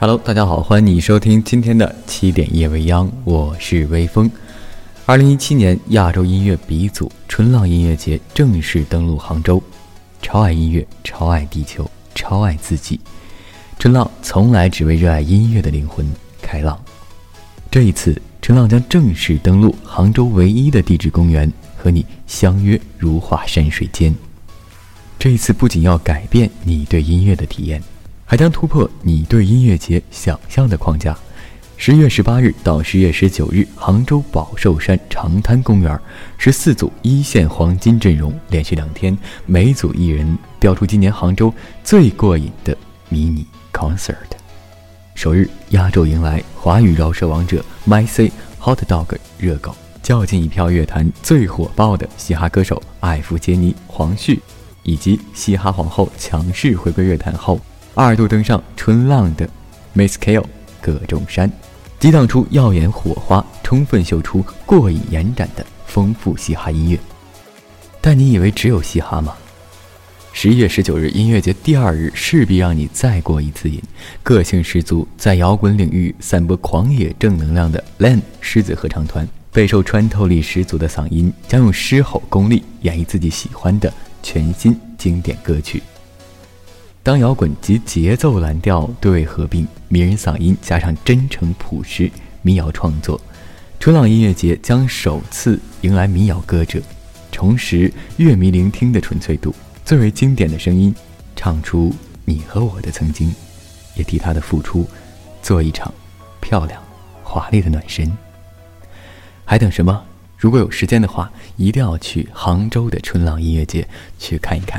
Hello，大家好，欢迎你收听今天的七点夜未央，我是微风。二零一七年亚洲音乐鼻祖春浪音乐节正式登陆杭州，超爱音乐，超爱地球，超爱自己。春浪从来只为热爱音乐的灵魂开浪。这一次，春浪将正式登陆杭州唯一的地质公园，和你相约如画山水间。这一次不仅要改变你对音乐的体验。还将突破你对音乐节想象的框架。十月十八日到十月十九日，杭州宝寿山长滩公园，十四组一线黄金阵容，连续两天，每组一人标出今年杭州最过瘾的迷你 concert。首日压轴迎来华语饶舌王者 My C Hot Dog 热狗，较劲一票乐坛最火爆的嘻哈歌手艾弗杰尼黄旭，以及嘻哈皇后强势回归乐坛后。二度登上春浪的 Miss Kale 葛仲山，激荡出耀眼火花，充分秀出过瘾延展的丰富嘻哈音乐。但你以为只有嘻哈吗？十一月十九日音乐节第二日，势必让你再过一次瘾。个性十足，在摇滚领域散播狂野正能量的 Len 狮子合唱团，备受穿透力十足的嗓音，将用狮吼功力演绎自己喜欢的全新经典歌曲。当摇滚及节奏蓝调对位合并，迷人嗓音加上真诚朴实民谣创作，春浪音乐节将首次迎来民谣歌者，重拾乐迷聆听的纯粹度，最为经典的声音，唱出你和我的曾经，也替他的付出做一场漂亮华丽的暖身。还等什么？如果有时间的话，一定要去杭州的春浪音乐节去看一看。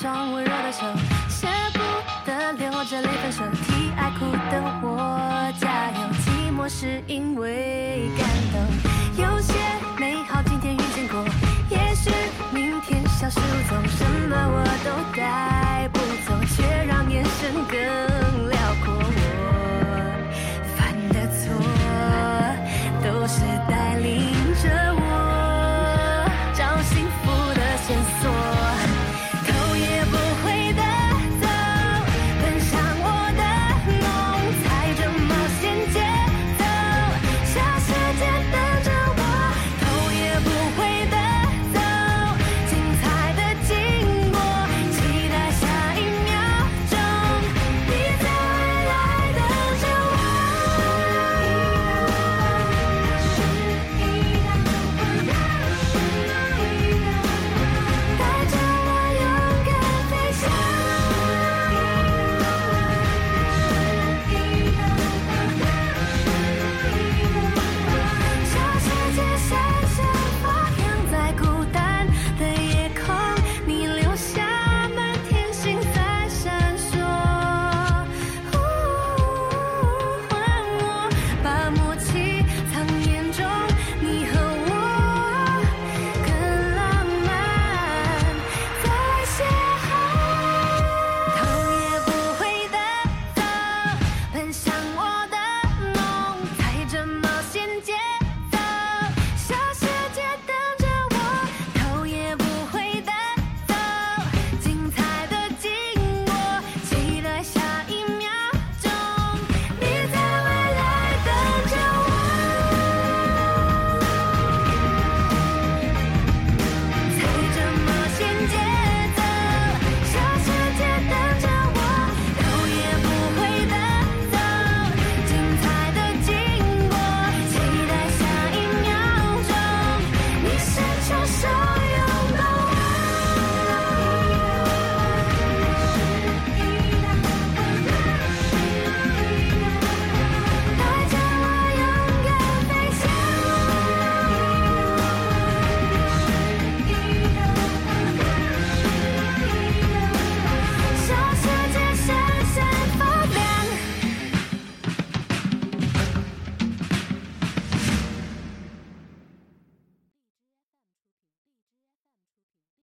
双温柔的手舍不得流着泪分手。替爱哭的我加油寂寞是因为